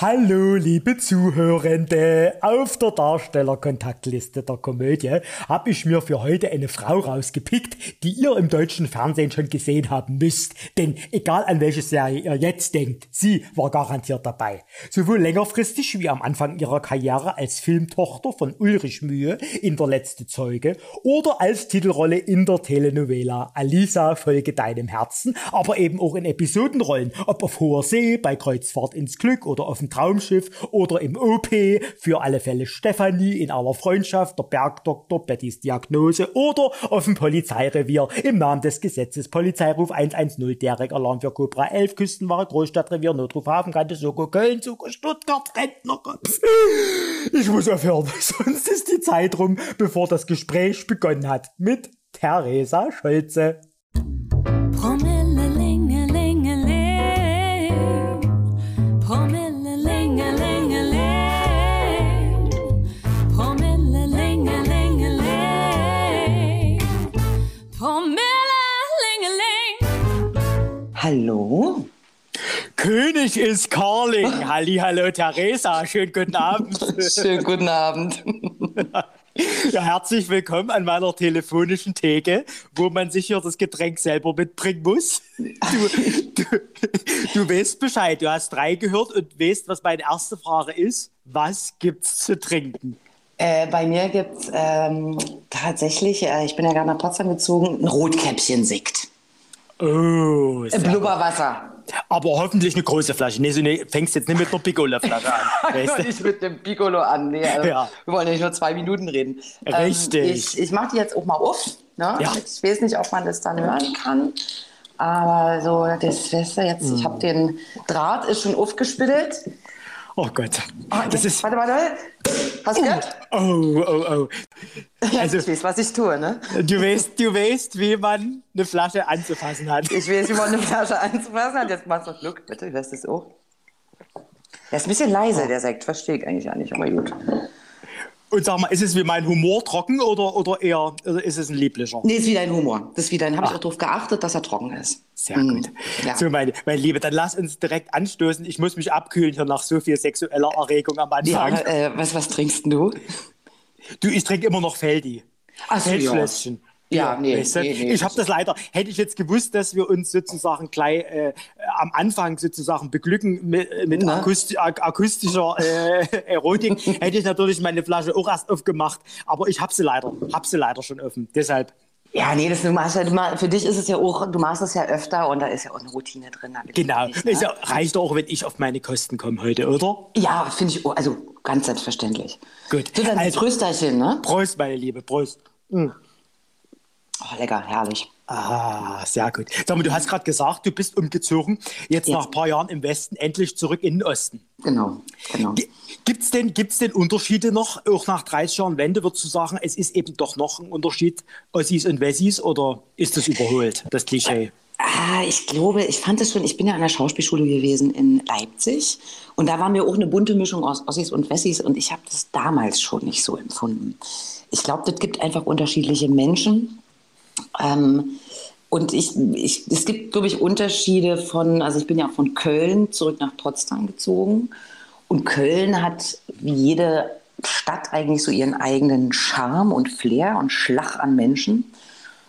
Hallo, liebe Zuhörende. Auf der Darstellerkontaktliste der Komödie habe ich mir für heute eine Frau rausgepickt, die ihr im deutschen Fernsehen schon gesehen haben müsst. Denn egal an welche Serie ihr jetzt denkt, sie war garantiert dabei. Sowohl längerfristig wie am Anfang ihrer Karriere als Filmtochter von Ulrich Mühe in Der letzte Zeuge oder als Titelrolle in der Telenovela Alisa Folge deinem Herzen, aber eben auch in Episodenrollen, ob auf hoher See, bei Kreuzfahrt ins Glück oder auf dem Traumschiff oder im OP, für alle Fälle Stefanie in aller Freundschaft, der Bergdoktor, Bettys Diagnose oder auf dem Polizeirevier im Namen des Gesetzes Polizeiruf 110, Derek Alarm für Cobra 11, Küstenwache, Großstadtrevier, Notruf Hafenkante, Soko, Köln, Soko, Stuttgart, Rentnerkopf. Ich muss aufhören, sonst ist die Zeit rum, bevor das Gespräch begonnen hat mit Theresa Scholze. Hallo? König ist Carling. Halli, hallo Theresa. Schönen guten Abend. Schönen guten Abend. Ja, herzlich willkommen an meiner telefonischen Theke, wo man sich hier das Getränk selber mitbringen muss. Du, du, du weißt Bescheid. Du hast drei gehört und weißt, was meine erste Frage ist. Was gibt's zu trinken? Äh, bei mir gibt es ähm, tatsächlich, äh, ich bin ja gerade nach Potsdam gezogen, ein Rotkäppchen-Sekt. Oh, Blubberwasser. aber hoffentlich eine große Flasche. Nee, so ne, fängst jetzt nicht mit einer Piccolo-Flasche an. Weißt du? Nicht mit dem Piccolo an. Nee, also, Ja. Wir wollen ja nicht nur zwei Minuten reden. Richtig. Ähm, ich ich mache die jetzt auch mal auf. Ne? Ja. Ich weiß nicht, ob man das dann hören kann. Aber so, das weißt du jetzt, Hm. ich habe den Draht, ist schon aufgespittelt. Oh Gott. Ah, Das ist. Warte, warte. Hast du gehört? Oh, oh, oh. Also- ich weiß, was ich tue, ne? Du weißt, du weißt, wie man eine Flasche anzufassen hat. Ich weiß, wie man eine Flasche anzufassen hat. Jetzt machst du Glück, bitte. Hörst du es auch? Der ist ein bisschen leise, der Sekt. Verstehe ich eigentlich auch nicht, aber gut. Und sag mal, ist es wie mein Humor trocken oder, oder eher oder ist es ein lieblicher? Nee, ist wieder ein Humor. Das ist wieder, habe ich auch darauf geachtet, dass er trocken ist. Sehr Mhm. gut. Ja. So, meine, meine Liebe, dann lass uns direkt anstoßen. Ich muss mich abkühlen hier nach so viel sexueller Erregung am Ja, Anfang. äh, was, was trinkst denn du? Du, ich trinke immer noch Feldi. Ach so, ja. Ja, nee, weißt du? nee, nee. Ich habe das leider, hätte ich jetzt gewusst, dass wir uns sozusagen gleich äh, am Anfang sozusagen beglücken mit, mit Na? akusti ak akustischer äh, Erotik, hätte ich natürlich meine Flasche auch erst aufgemacht. Aber ich habe sie leider, habe sie leider schon offen. Deshalb, Ja, nee, das, du machst ja, du für dich ist es ja auch, du machst es ja öfter und da ist ja auch eine Routine drin. genau. nicht, ne? Es ja, reicht auch, wenn ich auf meine Kosten komme heute, oder? Ja, finde ich, also ganz selbstverständlich. Gut. So, dann Also- Trösterchen, ne? Prost, meine Liebe, Prost. Oh, lecker, herrlich. Ah, sehr gut. Sag mal, du hast gerade gesagt, du bist umgezogen, jetzt Ja. nach ein paar Jahren im Westen, endlich zurück in den Osten. Genau, genau. Gibt es denn, gibt's denn Unterschiede noch, auch nach 30 Jahren Wende, würdest du sagen, es ist eben doch noch ein Unterschied, Ossis und Wessis, oder ist das überholt, das Klischee? Ah, ich glaube, ich fand es schon, ich bin ja an der Schauspielschule gewesen in Leipzig und da war mir auch eine bunte Mischung aus Ossis und Wessis und ich habe das damals schon nicht so empfunden. Ich glaube, das gibt einfach unterschiedliche Menschen. Ähm, und ich, ich, es gibt, glaube ich, Unterschiede von, also ich bin ja von Köln zurück nach Potsdam gezogen. Und Köln hat wie jede Stadt eigentlich so ihren eigenen Charme und Flair und Schlag an Menschen.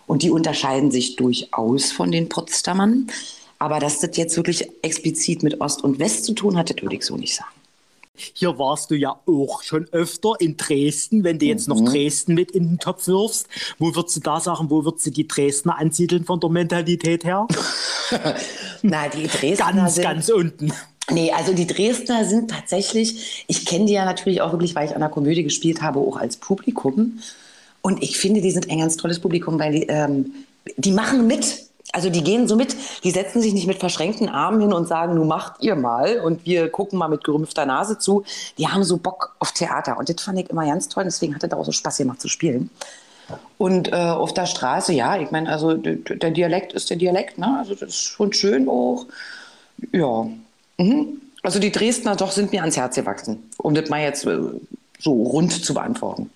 Und die unterscheiden sich durchaus von den Potsdamern. Aber dass das jetzt wirklich explizit mit Ost und West zu tun hat, das würde ich so nicht sagen. Hier warst du ja auch schon öfter in Dresden, wenn du jetzt noch Dresden mit in den Topf wirfst. Wo würdest du da sagen, wo würdest du die Dresdner ansiedeln von der Mentalität her? Na, die Dresdner Ganz, sind, ganz unten. Nee, also die Dresdner sind tatsächlich, ich kenne die ja natürlich auch wirklich, weil ich an der Komödie gespielt habe, auch als Publikum. Und ich finde, die sind ein ganz tolles Publikum, weil die, ähm, die machen mit. Also die gehen so mit, die setzen sich nicht mit verschränkten Armen hin und sagen, nun macht ihr mal und wir gucken mal mit gerümpfter Nase zu. Die haben so Bock auf Theater und das fand ich immer ganz toll, deswegen hat es auch so Spaß gemacht zu spielen. Und äh, auf der Straße, ja, ich meine, also der Dialekt ist der Dialekt, ne? Also das ist schon schön auch. Ja. Mhm. Also die Dresdner doch sind mir ans Herz gewachsen, um das mal jetzt äh, so rund zu beantworten.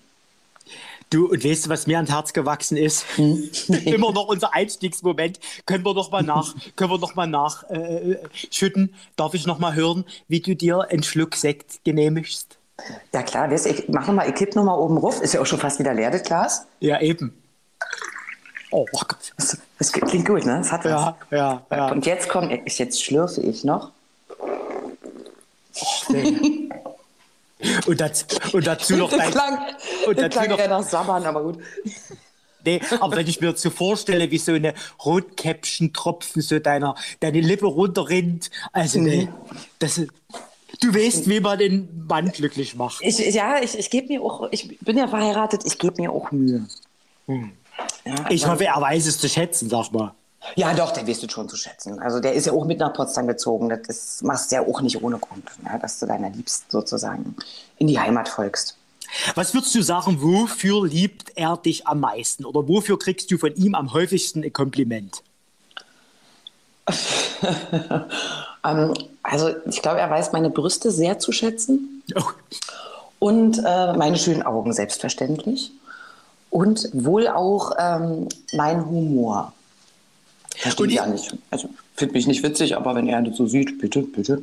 Du, und weißt du, was mir ans Herz gewachsen ist? Hm? Immer noch unser Einstiegsmoment. Können wir noch mal nach, können wir noch mal nachschütten? Äh, Darf ich noch mal hören, wie du dir einen Schluck Sekt genehmigst? Ja klar, weißt, ich mache mal, ich kipp noch mal oben ruf. Ist ja auch schon fast wieder leer, das Glas. Ja, eben. Oh Gott. Das, das klingt gut, ne? Das hat was. Ja, ja, ja. Und jetzt kommt, jetzt schlürfe ich noch. Oh. Und, das, und dazu noch dein. Klang, und dazu klang noch, ja nach Sabbern, aber gut. Nee, aber wenn ich mir so vorstelle, wie so eine Rotkäppchen-Tropfen so deiner, deine Lippe runterrinnt, also nee, das, du weißt, wie man den Mann glücklich macht. Ich, ja, ich, ich gebe mir auch, ich bin ja verheiratet, ich gebe mir auch Mühe. Hm. Ja, ich hoffe, er weiß es zu schätzen, sag mal. Ja, doch, der wirst du schon zu schätzen. Also der ist ja auch mit nach Potsdam gezogen. Das machst du ja auch nicht ohne Grund, ja, dass du deiner Liebsten sozusagen in die Heimat folgst. Was würdest du sagen, wofür liebt er dich am meisten? Oder wofür kriegst du von ihm am häufigsten ein Kompliment? ähm, also ich glaube, er weiß meine Brüste sehr zu schätzen. Oh. Und äh, meine schönen Augen, selbstverständlich. Und wohl auch ähm, mein Humor. Verstehe ich ja nicht. Also, finde mich nicht witzig, aber wenn er das so sieht, bitte, bitte.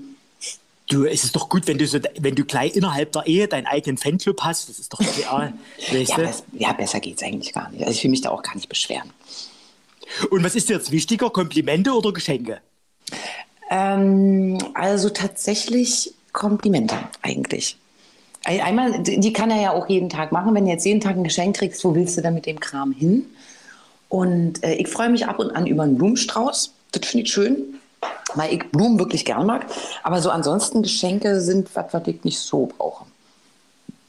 Du, es ist doch gut, wenn du, so, wenn du gleich innerhalb der Ehe deinen eigenen Fanclub hast. Das ist doch ideal. ja, bes ja, besser geht es eigentlich gar nicht. Also ich will mich da auch gar nicht beschweren. Und was ist dir jetzt wichtiger, Komplimente oder Geschenke? Ähm, also tatsächlich Komplimente eigentlich. Einmal, die kann er ja auch jeden Tag machen. Wenn du jetzt jeden Tag ein Geschenk kriegst, wo willst du dann mit dem Kram hin? Und äh, ich freue mich ab und an über einen Blumenstrauß. Das finde ich schön, weil ich Blumen wirklich gern mag. Aber so ansonsten Geschenke sind was, was ich nicht so brauche.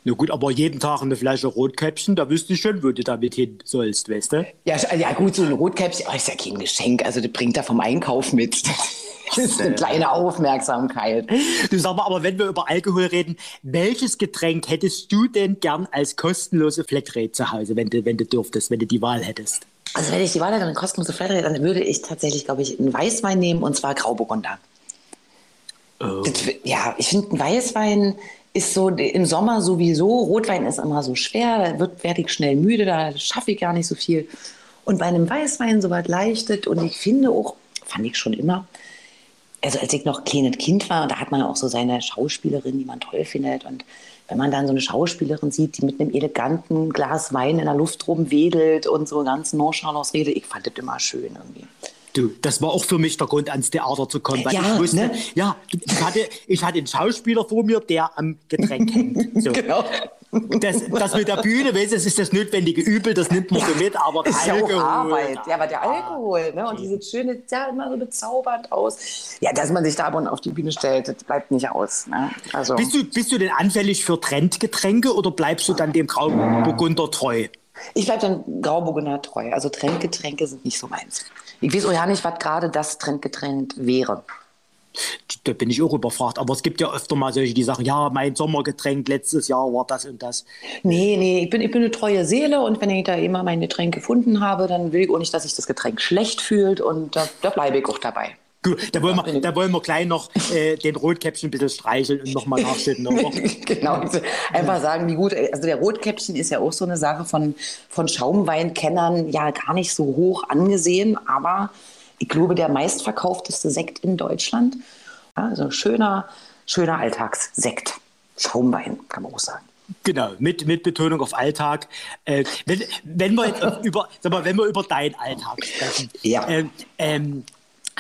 Na gut, aber jeden Tag eine Flasche Rotkäppchen, da wüsste ich schon, wo du damit hin sollst, weißt du? Ja, ja gut, so ein Rotkäppchen oh, ist ja kein Geschenk. Also das bringt er vom Einkauf mit. Das ist eine kleine Aufmerksamkeit. Du sag mal, aber wenn wir über Alkohol reden, welches Getränk hättest du denn gern als kostenlose Flatrate zu Hause, wenn du, wenn du dürftest, wenn du die Wahl hättest? Also wenn ich die Wahl hätte, eine kostenlose Flatrate, dann würde ich tatsächlich, glaube ich, einen Weißwein nehmen und zwar Grauburgunder. Oh. Das, ja, ich finde, ein Weißwein ist so im Sommer sowieso, Rotwein ist immer so schwer, da wird, werde ich schnell müde, da schaffe ich gar nicht so viel. Und bei einem Weißwein so was leichtet und ich finde auch, fand ich schon immer, also als ich noch kleines Kind war, da hat man auch so seine Schauspielerin, die man toll findet und wenn man dann so eine Schauspielerin sieht, die mit einem eleganten Glas Wein in der Luft rumwedelt und so ganz nonchalant redet, ich fand das immer schön irgendwie. Du, das war auch für mich der Grund, ans Theater zu kommen, weil ja, ich wusste, ne? ja, ich hatte, ich hatte einen Schauspieler vor mir, der am Getränk hängt. So. genau. Das, das mit der Bühne, weißt du, das ist das notwendige Übel, das nimmt man so mit, aber ist Alkohol. Ja, auch Arbeit. ja, aber der Alkohol, ne? Und diese schöne, ja, immer so bezaubernd aus. Ja, dass man sich da und auf die Bühne stellt, das bleibt nicht aus. Ne? Also. Bist, du, bist du denn anfällig für Trendgetränke oder bleibst du dann dem Grauburgunder treu? Ich bleibe dann Grauburgunder treu. Also Trendgetränke sind nicht so meins. Ich weiß auch ja nicht, was gerade das Trendgetränk wäre. Da bin ich auch überfragt. Aber es gibt ja öfter mal solche, die sagen, ja, mein Sommergetränk letztes Jahr war das und das. Nee, nee, ich bin, ich bin eine treue Seele und wenn ich da immer mein Getränk gefunden habe, dann will ich auch nicht, dass sich das Getränk schlecht fühlt und da, da bleibe ich auch dabei. Gut, da wollen wir, da wollen wir gleich noch äh, den Rotkäppchen ein bisschen streicheln und nochmal nachschütten. genau, einfach sagen, wie gut, also der Rotkäppchen ist ja auch so eine Sache von, von Schaumweinkennern ja gar nicht so hoch angesehen, aber ich glaube, der meistverkaufteste Sekt in Deutschland. Also schöner, schöner Alltagssekt. Schaumwein, kann man auch sagen. Genau, mit, mit Betonung auf Alltag. Äh, wenn, wenn, wir über, sag mal, wenn wir über deinen Alltag sprechen, ja. ähm, ähm,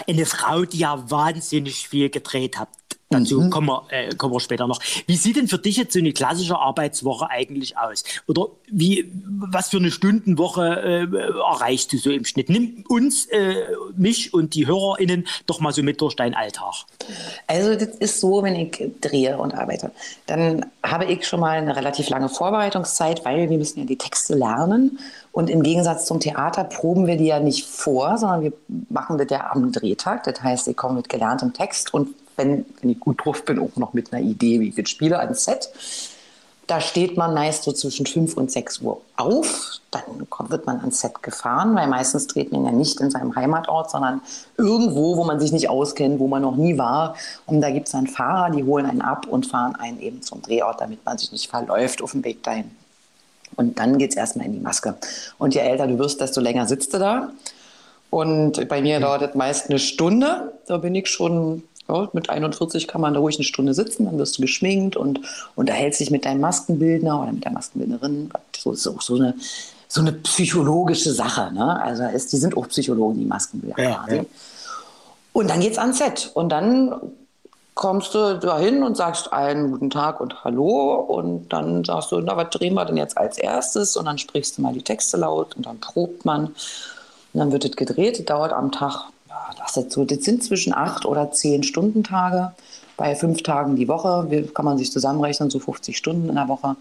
eine Frau, die ja wahnsinnig viel gedreht hat. Dazu mhm. kommen, wir, äh, kommen wir später noch. Wie sieht denn für dich jetzt so eine klassische Arbeitswoche eigentlich aus? Oder wie, was für eine Stundenwoche äh, erreichst du so im Schnitt? Nimm uns, äh, mich und die HörerInnen doch mal so mit durch deinen Alltag. Also das ist so, wenn ich drehe und arbeite, dann habe ich schon mal eine relativ lange Vorbereitungszeit, weil wir müssen ja die Texte lernen. Und im Gegensatz zum Theater proben wir die ja nicht vor, sondern wir machen das ja am Drehtag. Das heißt, ich komme mit gelerntem Text und wenn, wenn ich gut drauf bin, auch noch mit einer Idee, wie ich das spiele, ans Set. Da steht man meist so zwischen 5 und 6 Uhr auf. Dann wird man ans Set gefahren, weil meistens dreht man ja nicht in seinem Heimatort, sondern irgendwo, wo man sich nicht auskennt, wo man noch nie war. Und da gibt es dann Fahrer, die holen einen ab und fahren einen eben zum Drehort, damit man sich nicht verläuft auf dem Weg dahin. Und dann geht es erstmal in die Maske. Und je älter du wirst, desto länger sitzt du da. Und bei mir dauert es meist eine Stunde. Da bin ich schon, ja, mit 41 kann man da ruhig eine Stunde sitzen, dann wirst du geschminkt und unterhältst dich mit deinem Maskenbildner oder mit der Maskenbildnerin. So ist auch so eine, so eine psychologische Sache. Ne? Also ist, die sind auch Psychologen, die Maskenbildner ja, quasi. Ja. Und dann geht's ans Set. Und dann kommst du dahin und sagst einen guten Tag und Hallo und dann sagst du, na, was drehen wir denn jetzt als erstes? Und dann sprichst du mal die Texte laut und dann probt man. Und dann wird es gedreht, dauert am Tag, ja, das, so, das sind zwischen acht oder zehn Stundentage. Bei fünf Tagen die Woche kann man sich zusammenrechnen, so 50 Stunden in der Woche.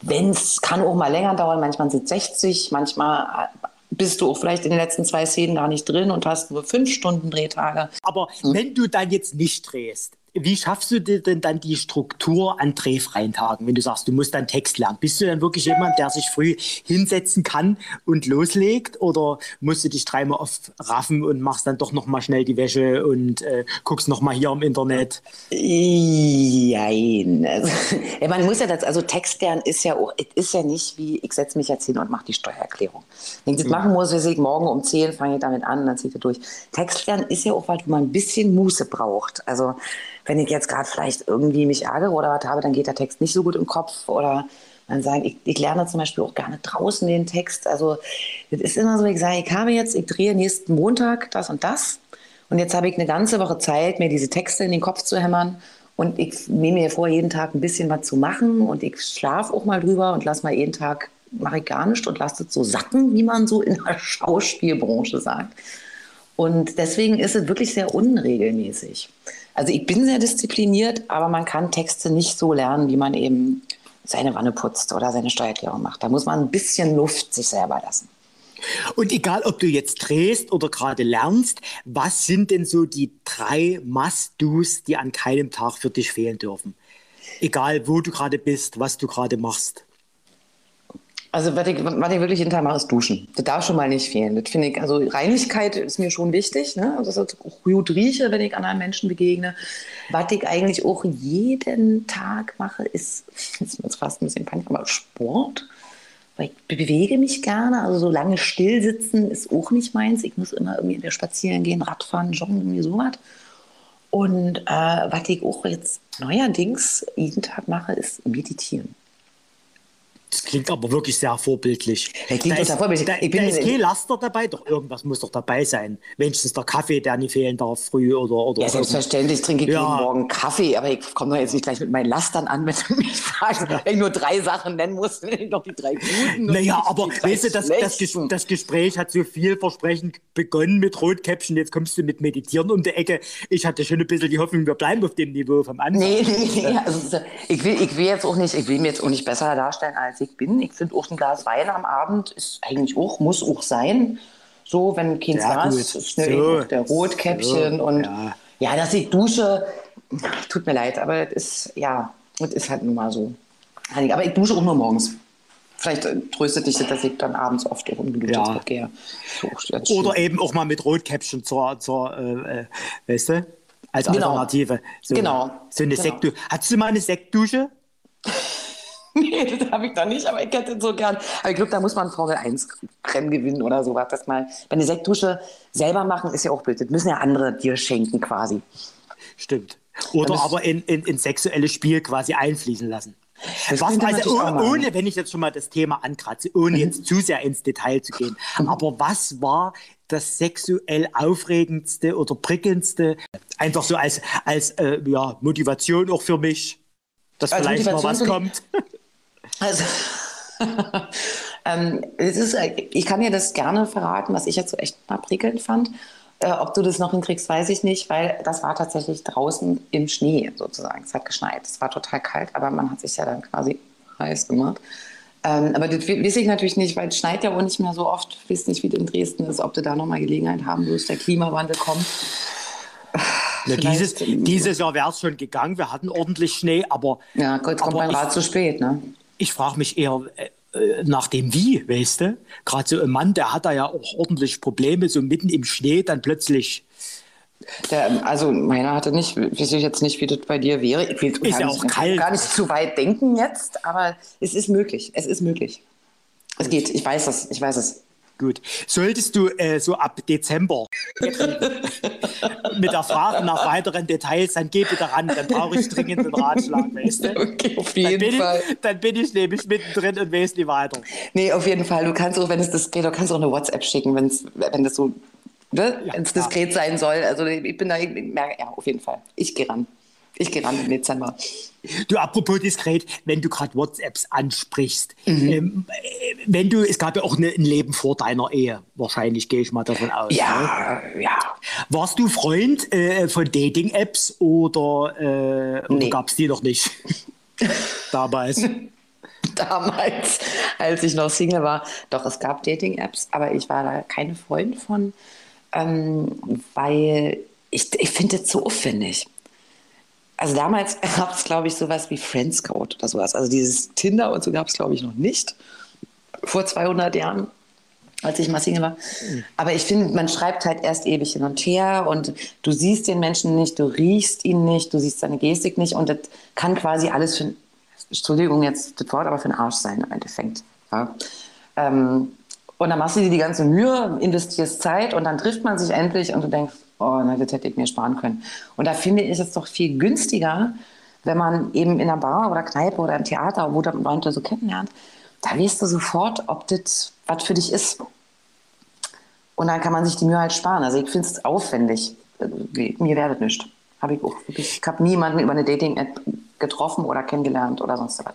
Wenn es kann auch mal länger dauern, manchmal sind es 60, manchmal bist du auch vielleicht in den letzten zwei Szenen gar nicht drin und hast nur fünf Stunden Drehtage. Aber hm. wenn du dann jetzt nicht drehst, wie schaffst du dir denn dann die Struktur an drehfreien Tagen, wenn du sagst, du musst dann Text lernen? Bist du dann wirklich jemand, der sich früh hinsetzen kann und loslegt? Oder musst du dich dreimal oft raffen und machst dann doch nochmal schnell die Wäsche und äh, guckst nochmal hier im Internet? Nein. Also, man muss ja das, also Text lernen ist ja auch, ist ja nicht wie, ich setze mich jetzt hin und mache die Steuererklärung. Wenn ich das machen muss, weiß ich, morgen um 10 fange ich damit an, dann zieht er durch. Text lernen ist ja auch was, wo man ein bisschen Muße braucht. Also wenn ich jetzt gerade vielleicht irgendwie mich ärgere oder was habe, dann geht der Text nicht so gut im Kopf oder man sagt, ich, ich, lerne zum Beispiel auch gerne draußen den Text. Also es ist immer so, ich sage, ich habe jetzt, ich drehe nächsten Montag das und das und jetzt habe ich eine ganze Woche Zeit, mir diese Texte in den Kopf zu hämmern und ich nehme mir vor, jeden Tag ein bisschen was zu machen und ich schlafe auch mal drüber und lasse mal jeden Tag, mache ich gar nichts und lasse es so sacken, wie man so in der Schauspielbranche sagt. Und deswegen ist es wirklich sehr unregelmäßig. Also ich bin sehr diszipliniert, aber man kann Texte nicht so lernen, wie man eben seine Wanne putzt oder seine Steuererklärung macht. Da muss man ein bisschen Luft sich selber lassen. Und egal, ob du jetzt drehst oder gerade lernst, was sind denn so die drei Must-Dos, die an keinem Tag für dich fehlen dürfen? Egal, wo du gerade bist, was du gerade machst. Also, was ich, was ich wirklich jeden Tag mache, ist duschen. Das darf schon mal nicht fehlen. Das finde ich, also Reinigkeit ist mir schon wichtig. Ne? Also, dass ich gut rieche, wenn ich anderen Menschen begegne. Was ich eigentlich auch jeden Tag mache, ist, jetzt ist fast ein bisschen peinlich, aber Sport. Weil ich bewege mich gerne. Also, so lange still sitzen ist auch nicht meins. Ich muss immer irgendwie spazieren gehen, Radfahren, joggen, irgendwie sowas. Und äh, was ich auch jetzt neuerdings jeden Tag mache, ist meditieren. Das klingt aber wirklich sehr vorbildlich. Ja, klingt da, ist, vorbildlich. Da, ich bin da ist kein Laster dabei, doch irgendwas muss doch dabei sein. Wenigstens der Kaffee, der nicht fehlen darf früh oder oder. Ja, selbstverständlich trinke ich ja. jeden Morgen Kaffee, aber ich komme doch jetzt nicht gleich mit meinen Lastern an, wenn du mich fragst. Ja. Wenn ich nur drei Sachen nennen muss, doch die drei guten. Naja, aber weißt du, das, das, das, Gespräch hat so vielversprechend begonnen mit Rotkäppchen, jetzt kommst du mit Meditieren um die Ecke. Ich hatte schon ein bisschen die Hoffnung, wir bleiben auf dem Niveau vom Anfang. Nee, nee, nee. Also, ich, will, ich will jetzt auch nicht, ich will mir jetzt auch nicht besser darstellen als ich bin. Ich finde auch ein Glas Wein am Abend ist eigentlich auch, muss auch sein. So, wenn kein Glas ist, so. der Rotkäppchen so. und ja. ja, dass ich dusche, tut mir leid, aber es ist, ja, es ist halt nun mal so. Aber ich dusche auch nur morgens. Vielleicht äh, tröstet dich das, dass ich dann abends oft auch unbedingt ja. gehe. So, Oder eben auch mal mit Rotkäppchen zur, zur äh, äh weißt du, als genau. Alternative. So, genau. So eine genau. Sektdusche. Hattest du mal eine Sektdusche? nee, das habe ich da nicht, aber ich hätte so gern. Aber ich glaube, da muss man Formel 1 Rennen gewinnen oder sowas. Das mal bei einer Sektdusche selber machen ist ja auch blöd. Das müssen ja andere dir schenken quasi. Stimmt. Oder aber in, in, in sexuelles Spiel quasi einfließen lassen. Was, also ohne, ohne, wenn ich jetzt schon mal das Thema ankratze, ohne mhm. jetzt zu sehr ins Detail zu gehen, mhm. aber was war das sexuell aufregendste oder prickelndste, einfach so als, als äh, ja, Motivation auch für mich, dass als vielleicht mal was kommt? Also, ähm, es ist, ich kann dir das gerne verraten, was ich jetzt so echt mal prickelnd fand. Äh, ob du das noch hinkriegst, weiß ich nicht, weil das war tatsächlich draußen im Schnee sozusagen. Es hat geschneit. Es war total kalt, aber man hat sich ja dann quasi heiß gemacht. Ähm, aber das weiß ich natürlich nicht, weil es schneit ja auch nicht mehr so oft. Ich weiß nicht, wie das in Dresden ist, ob du da nochmal Gelegenheit haben wirst, der Klimawandel kommt. Ja, dieses, dieses Jahr wäre es schon gegangen. Wir hatten ordentlich Schnee, aber. Ja, Gott, kommt man gerade zu spät, ne? Ich frage mich eher äh, äh, nach dem Wie, weißt du? Gerade so ein Mann, der hat da ja auch ordentlich Probleme, so mitten im Schnee dann plötzlich. Der, also meiner hatte nicht, weiß ich jetzt nicht, wie das bei dir wäre. Ich will ist ja auch nicht, kalt. gar nicht zu weit denken jetzt, aber es ist möglich. Es ist möglich. Es geht, ich weiß es, ich weiß es. Gut. Solltest du äh, so ab Dezember mit der Frage nach weiteren Details, dann geh bitte ran, dann brauche ich dringend einen Ratschlag, weißt du? Okay, auf jeden dann Fall. Ich, dann bin ich nämlich mittendrin und weiß nicht weiter. Nee, auf jeden Fall. Du kannst auch, wenn es diskret, du kannst auch eine WhatsApp schicken, wenn's, wenn das so, ne? Ja, diskret sein soll. Also ich bin da, ich merke, ja, auf jeden Fall. Ich gehe ran. Ich gehe ran im Dezember. Du, apropos diskret, wenn du gerade WhatsApps ansprichst, ähm, äh, wenn du, es gab ja auch eine, ein Leben vor deiner Ehe, wahrscheinlich gehe ich mal davon aus. Ja, ja. Warst du Freund äh, von Dating-Apps oder, äh, oder Nee. gab es die noch nicht? Damals. Damals, als ich noch Single war. Doch, es gab Dating-Apps, aber ich war da keine Freund von, ähm, weil ich, ich finde das zu aufwendig. Also damals gab es, glaube ich, sowas wie Friendscout oder sowas. Also dieses Tinder und so gab es, glaube ich, noch nicht. Vor 200 Jahren, als ich mal Single war. Aber ich finde, man schreibt halt erst ewig hin und her und du siehst den Menschen nicht, du riechst ihn nicht, du siehst seine Gestik nicht und das kann quasi alles für, Entschuldigung jetzt das Wort, aber für den Arsch sein im Endeffekt. Ja. Ähm, und dann machst du dir die ganze Mühe, investierst Zeit und dann trifft man sich endlich und du denkst, oh, na, das hätte ich mir sparen können. Und da finde ich es doch viel günstiger, wenn man eben in einer Bar oder Kneipe oder im Theater, wo du Leute so kennenlernt, da weißt du sofort, ob das was für dich ist. Und dann kann man sich die Mühe halt sparen. Also ich finde es aufwendig. Äh, Mir werdet nicht. Habe ich. Ich habe niemanden über eine Dating-App getroffen oder kennengelernt oder sonst was.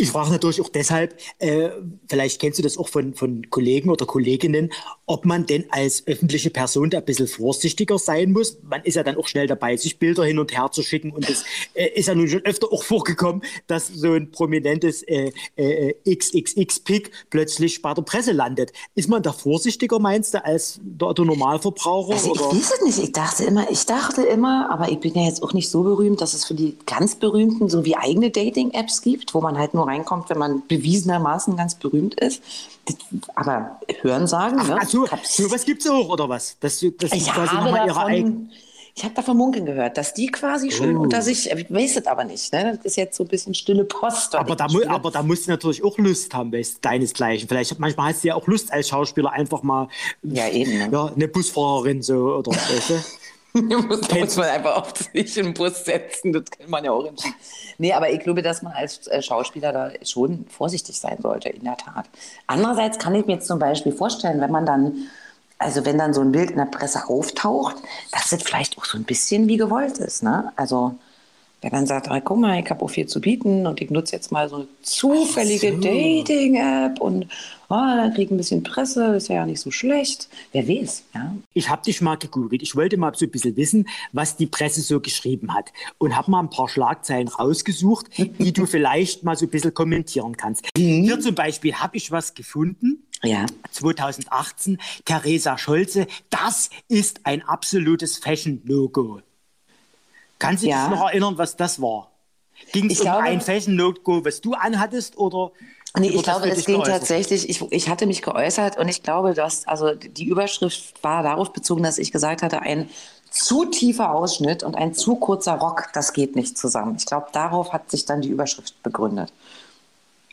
Ich frage natürlich auch deshalb, äh, vielleicht kennst du das auch von, von Kollegen oder Kolleginnen, ob man denn als öffentliche Person da ein bisschen vorsichtiger sein muss. Man ist ja dann auch schnell dabei, sich Bilder hin und her zu schicken. Und es äh, ist ja nun schon öfter auch vorgekommen, dass so ein prominentes äh, äh, XXX-Pick plötzlich bei der Presse landet. Ist man da vorsichtiger, meinst du, als der, der Normalverbraucher? Also ich oder? weiß es nicht. Ich dachte immer, ich dachte immer, aber ich bin ja jetzt auch nicht so berühmt, dass es für die ganz Berühmten so wie eigene Dating-Apps gibt, wo man halt nur reinkommt, wenn man bewiesenermaßen ganz berühmt ist. Aber hören sagen, ne? Ach so, Ich hab's- so was gibt es auch, oder was? Das, das Ich quasi habe davon, ich habe davon munkeln gehört, dass die quasi schön Oh. unter sich, ich weiß es aber nicht, ne? das ist jetzt so ein bisschen stille Post. Aber da, mu aber da musst du natürlich auch Lust haben, weißt deinesgleichen. Vielleicht manchmal hast du ja auch Lust als Schauspieler einfach mal Ja, eben, ne? ja, eine Busfahrerin so oder weißt muss, da muss man einfach auf sich in den Bus setzen, das kann man ja auch entschieden. Nee, aber ich glaube, dass man als äh, Schauspieler da schon vorsichtig sein sollte, in der Tat. Andererseits kann ich mir jetzt zum Beispiel vorstellen, wenn man dann, also wenn dann so ein Bild in der Presse auftaucht, dass das vielleicht auch so ein bisschen wie gewollt ist, ne? Also, wenn man sagt, ah, guck mal, ich habe auch viel zu bieten und ich nutze jetzt mal so eine zufällige so. Dating-App und oh, dann krieg ich ein bisschen Presse, ist ja nicht so schlecht. Wer weiß, ja? Ich habe dich mal gegoogelt. Ich wollte mal so ein bisschen wissen, was die Presse so geschrieben hat. Und habe mal ein paar Schlagzeilen rausgesucht, die du vielleicht mal so ein bisschen kommentieren kannst. Hier zum Beispiel habe ich was gefunden. Ja. 2018, Theresa Scholze, das ist ein absolutes Fashion-Logo. Kannst du Ja. dich noch erinnern, was das war? Ging es um glaube- ein Fashion-Logo, was du anhattest oder? Nee, ich glaube, es ging geäußert tatsächlich, ich, ich hatte mich geäußert und ich glaube, dass, also die Überschrift war darauf bezogen, dass ich gesagt hatte, ein zu tiefer Ausschnitt und ein zu kurzer Rock, das geht nicht zusammen. Ich glaube, darauf hat sich dann die Überschrift begründet.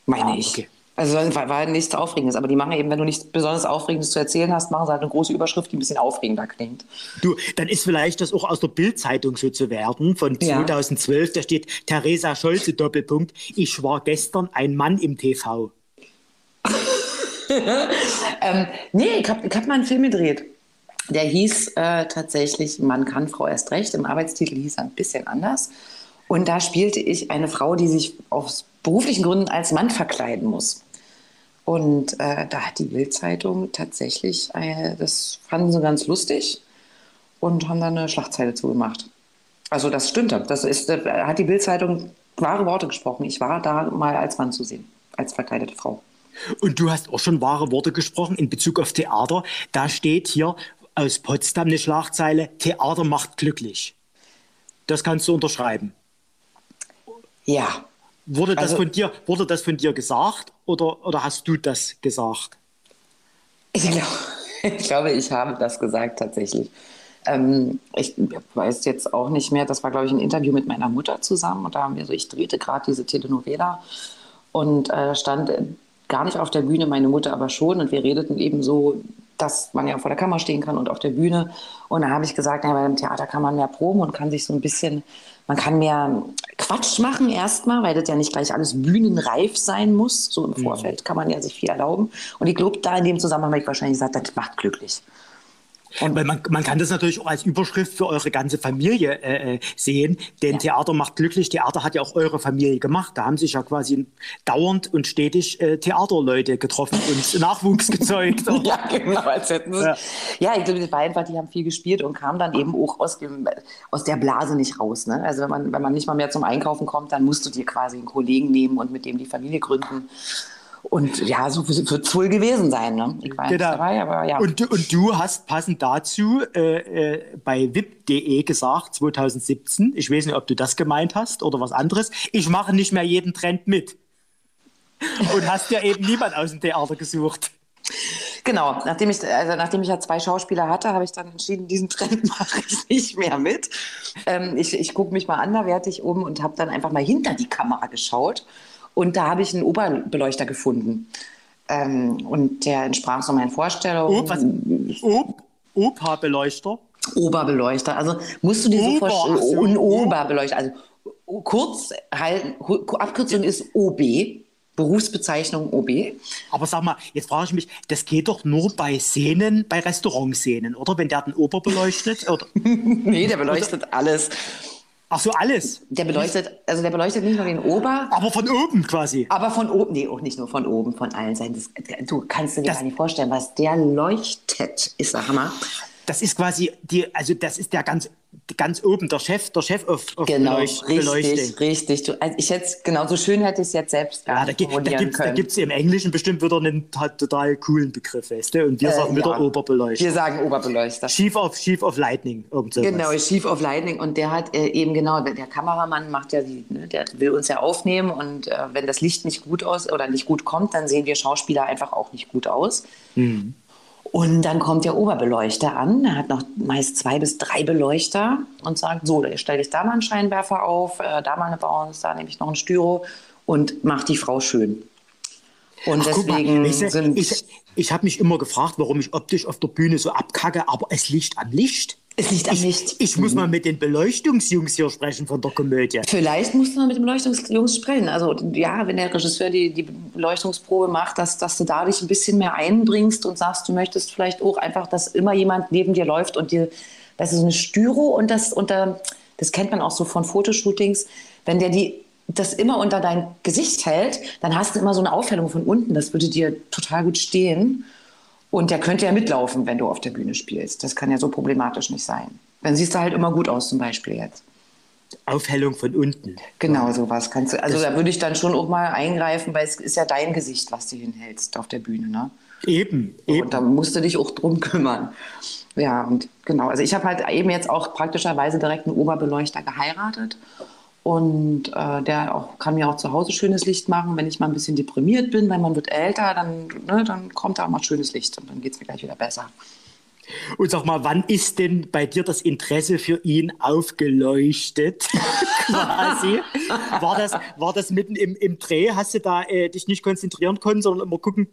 Meine Ah, ich. Also war, war nichts Aufregendes, aber die machen eben, wenn du nichts besonders Aufregendes zu erzählen hast, machen sie halt eine große Überschrift, die ein bisschen aufregender klingt. Du, dann ist vielleicht das auch aus der Bild-Zeitung so zu werden, von Ja. 2012. Da steht Theresa Scholze, Doppelpunkt, ich war gestern ein Mann im TV. Ähm, nee, ich habe hab mal einen Film gedreht. Der hieß äh, tatsächlich Mann kann, Frau erst recht. Im Arbeitstitel hieß er ein bisschen anders. Und da spielte ich eine Frau, die sich aus beruflichen Gründen als Mann verkleiden muss. Und äh, da hat die Bildzeitung tatsächlich, äh, das fanden sie ganz lustig und haben dann eine Schlagzeile zugemacht. Also das stimmte. Das ist, äh, hat die Bildzeitung wahre Worte gesprochen. Ich war da mal als Mann zu sehen, als verkleidete Frau. Und du hast auch schon wahre Worte gesprochen in Bezug auf Theater. Da steht hier aus Potsdam eine Schlagzeile, Theater macht glücklich. Das kannst du unterschreiben. Ja, Wurde das Also- von dir, wurde das von dir gesagt oder, oder hast du das gesagt? Ich, glaub, ich glaube, ich habe das gesagt tatsächlich. Ähm, ich weiß jetzt auch nicht mehr, das war, glaube ich, ein Interview mit meiner Mutter zusammen und da haben wir so, ich drehte gerade diese Telenovela und äh, stand gar nicht auf der Bühne, meine Mutter aber schon. Und wir redeten eben so, dass man ja vor der Kamera stehen kann und auf der Bühne. Und da habe ich gesagt, ja, beim Theater kann man mehr proben und kann sich so ein bisschen, man kann mehr Quatsch machen erstmal, weil das ja nicht gleich alles bühnenreif sein muss. So im mhm. Vorfeld kann man ja sich viel erlauben. Und ich glaube, da in dem Zusammenhang habe ich wahrscheinlich gesagt, das macht glücklich. Und man, man kann das natürlich auch als Überschrift für eure ganze Familie äh, äh, sehen, denn ja. Theater macht glücklich. Theater hat ja auch eure Familie gemacht. Da haben sich ja quasi dauernd und stetig äh, Theaterleute getroffen und Nachwuchs gezeugt. ja, genau, als hätten sie. Ja, ja ich glaube, war einfach, die haben viel gespielt und kamen dann eben auch aus, dem, aus der Blase nicht raus. Ne? Also wenn man, wenn man nicht mal mehr zum Einkaufen kommt, dann musst du dir quasi einen Kollegen nehmen und mit dem die Familie gründen. Und ja, so wird es wohl gewesen sein. Ne? Ich war genau. dabei, aber ja. Und, und du hast passend dazu äh, äh, bei wip.de gesagt, 2017, ich weiß nicht, ob du das gemeint hast oder was anderes, ich mache nicht mehr jeden Trend mit. Und hast ja eben niemand aus dem Theater gesucht. Genau, nachdem ich, also nachdem ich ja zwei Schauspieler hatte, habe ich dann entschieden, diesen Trend mache ich nicht mehr mit. Ähm, ich ich gucke mich mal anderwertig um und habe dann einfach mal hinter die Kamera geschaut und da habe ich einen Oberbeleuchter gefunden. Ähm, und der entsprach so meinen Vorstellungen. Ob, was? Ob, Opa-Beleuchter? Oberbeleuchter. Also musst du dir so vorstellen, ein Oberbeleuchter. Also kurz halten, Abkürzung ist OB. Berufsbezeichnung OB. Aber sag mal, jetzt frage ich mich, das geht doch nur bei Szenen, bei Restaurantszenen, oder? Wenn der den Ober beleuchtet? Oder? nee, der beleuchtet alles. Ach so, alles. Der beleuchtet, also der beleuchtet nicht nur den Ober. Aber von oben quasi. Aber von oben, nee, auch nicht nur von oben, von allen Seiten. Das, du kannst dir das, gar nicht vorstellen, was der leuchtet, ist der Hammer. Das ist quasi die, also das ist der ganz ganz oben, der Chef, der Chef auf, auf genau, Beleucht richtig, richtig. Du, also ich hätte genauso schön hätte ich es jetzt selbst ja, da, da gibt es im Englischen bestimmt wieder einen total coolen Begriff, weißt du? Und wir äh, sagen wieder ja. Oberbeleuchter. Wir sagen Oberbeleuchter. Chief of, Chief of Lightning. Genau, Chief of Lightning. Und der hat äh, eben genau, der Kameramann macht ja die, ne, der will uns ja aufnehmen und äh, wenn das Licht nicht gut aus oder nicht gut kommt, dann sehen wir Schauspieler einfach auch nicht gut aus. Mhm. Und dann kommt der Oberbeleuchter an, er hat noch meist zwei bis drei Beleuchter und sagt, so, da stelle ich da mal einen Scheinwerfer auf, äh, da mal eine Bounce, da nehme ich noch ein Styro und mache die Frau schön. Und Ach, deswegen mal, sind... Ich, ich habe mich immer gefragt, warum ich optisch auf der Bühne so abkacke, aber es liegt am Licht. Es liegt am Licht. Ich, muss mal mit den Beleuchtungsjungs hier sprechen von der Komödie. Vielleicht musst du mal mit den Beleuchtungsjungs sprechen. Also ja, wenn der Regisseur die, die Beleuchtungsprobe macht, dass, dass du da dich ein bisschen mehr einbringst und sagst, du möchtest vielleicht auch einfach, dass immer jemand neben dir läuft und dir, das ist so eine Styro und das unter, das kennt man auch so von Fotoshootings, wenn der die das immer unter dein Gesicht hält, dann hast du immer so eine Aufhellung von unten. Das würde dir total gut stehen. Und der könnte ja mitlaufen, wenn du auf der Bühne spielst. Das kann ja so problematisch nicht sein. Dann siehst du halt immer gut aus, zum Beispiel jetzt. Aufhellung von unten. Genau, sowas kannst du. Also das da würde ich dann schon auch mal eingreifen, weil es ist ja dein Gesicht, was du hinhältst auf der Bühne, ne? Eben, eben. Und da musst du dich auch drum kümmern. Ja, und genau. Also ich habe halt eben jetzt auch praktischerweise direkt einen Oberbeleuchter geheiratet. Und äh, der auch, kann mir auch zu Hause schönes Licht machen. Wenn ich mal ein bisschen deprimiert bin, wenn man wird älter, dann, ne, dann kommt da auch mal schönes Licht und dann geht es mir gleich wieder besser. Und sag mal, wann ist denn bei dir das Interesse für ihn aufgeleuchtet? Quasi. War das, war das mitten im, im Dreh? Hast du da äh, dich nicht konzentrieren können, sondern immer gucken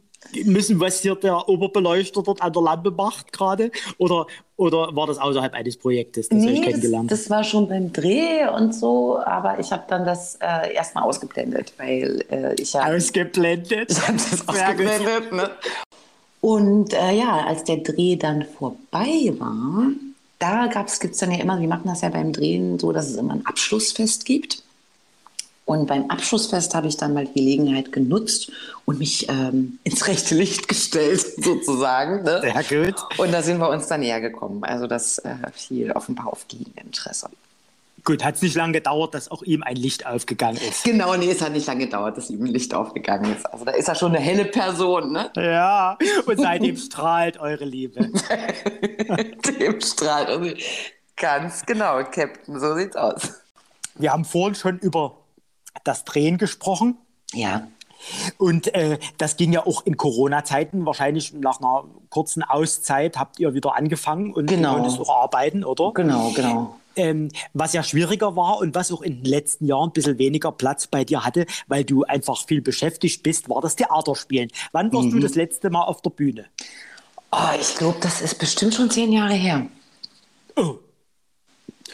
müssen, was hier der Oberbeleuchter dort an der Lampe macht gerade? Oder, oder war das außerhalb eines Projektes, das nee, ich kennengelernt das, das war schon beim Dreh und so, aber ich habe dann das äh, erstmal ausgeblendet, weil äh, ich ja. Ausgeblendet? Ich habe das ausgeblendet, ne? Und äh, ja, als der Dreh dann vorbei war, da gibt es dann ja immer, wir machen das ja beim Drehen so, dass es immer ein Abschlussfest gibt. Und beim Abschlussfest habe ich dann mal die Gelegenheit genutzt und mich ähm, ins rechte Licht gestellt, sozusagen. Ne? Sehr gut. Und da sind wir uns dann näher gekommen. Also das äh, fiel offenbar auf Gegeninteresse. Gut, hat es nicht lange gedauert, dass auch ihm ein Licht aufgegangen ist. Genau, nee, es hat nicht lange gedauert, dass ihm ein Licht aufgegangen ist. Also da ist er schon eine helle Person, ne? Ja, und seitdem strahlt eure Liebe. Dem strahlt eure Ganz genau, Captain, so sieht's aus. Wir haben vorhin schon über das Drehen gesprochen. Ja. Und äh, das ging ja auch in Corona-Zeiten. Wahrscheinlich nach einer kurzen Auszeit habt ihr wieder angefangen und genau. konntest auch arbeiten, oder? Genau, genau. Ähm, was ja schwieriger war und was auch in den letzten Jahren ein bisschen weniger Platz bei dir hatte, weil du einfach viel beschäftigt bist, war das Theaterspielen. Wann warst mhm. du das letzte Mal auf der Bühne? Oh, ich glaube, das ist bestimmt schon zehn Jahre her. Oh.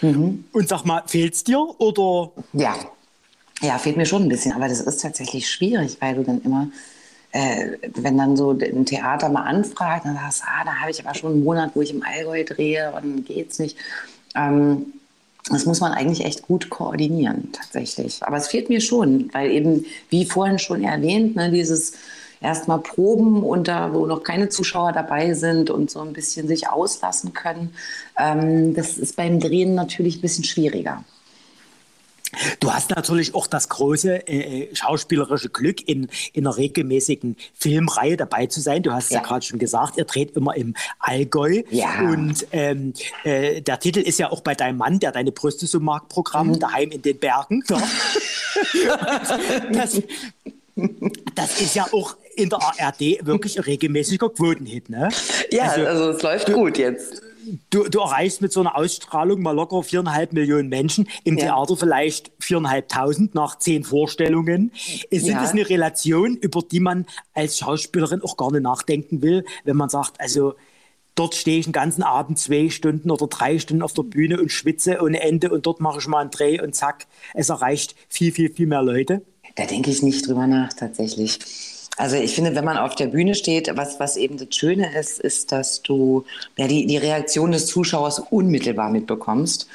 Mhm. Und sag mal, fehlt es dir oder? Ja. Ja, fehlt mir schon ein bisschen, aber das ist tatsächlich schwierig, weil du dann immer äh, wenn dann so ein Theater mal anfragt, dann sagst du, ah, da habe ich aber schon einen Monat, wo ich im Allgäu drehe und geht's nicht. Ähm, das muss man eigentlich echt gut koordinieren, tatsächlich. Aber es fehlt mir schon, weil eben, wie vorhin schon erwähnt, ne, dieses erstmal proben da, wo noch keine Zuschauer dabei sind und so ein bisschen sich auslassen können, ähm, das ist beim Drehen natürlich ein bisschen schwieriger. Du hast natürlich auch das große äh, äh, schauspielerische Glück, in, in einer regelmäßigen Filmreihe dabei zu sein. Du hast ja, ja gerade schon gesagt, ihr dreht immer im Allgäu. Ja. Und ähm, äh, der Titel ist ja auch bei deinem Mann, der deine Brüste so mag, Programm, mhm. daheim in den Bergen. das, das ist ja auch in der ARD wirklich ein regelmäßiger Quotenhit, ne? Ja, also, also es läuft gut jetzt du, du erreichst mit so einer Ausstrahlung mal locker viereinhalb Millionen Menschen, im ja. Theater vielleicht viereinhalbtausend nach zehn Vorstellungen. Ist ja. das eine Relation, über die man als Schauspielerin auch gar nicht nachdenken will, wenn man sagt, also dort stehe ich den ganzen Abend zwei Stunden oder drei Stunden auf der Bühne und schwitze ohne Ende und dort mache ich mal einen Dreh und zack, es erreicht viel, viel, viel mehr Leute? Da denke ich nicht drüber nach, tatsächlich. Also ich finde, wenn man auf der Bühne steht, was, was eben das Schöne ist, ist, dass du ja, die, die Reaktion des Zuschauers unmittelbar mitbekommst.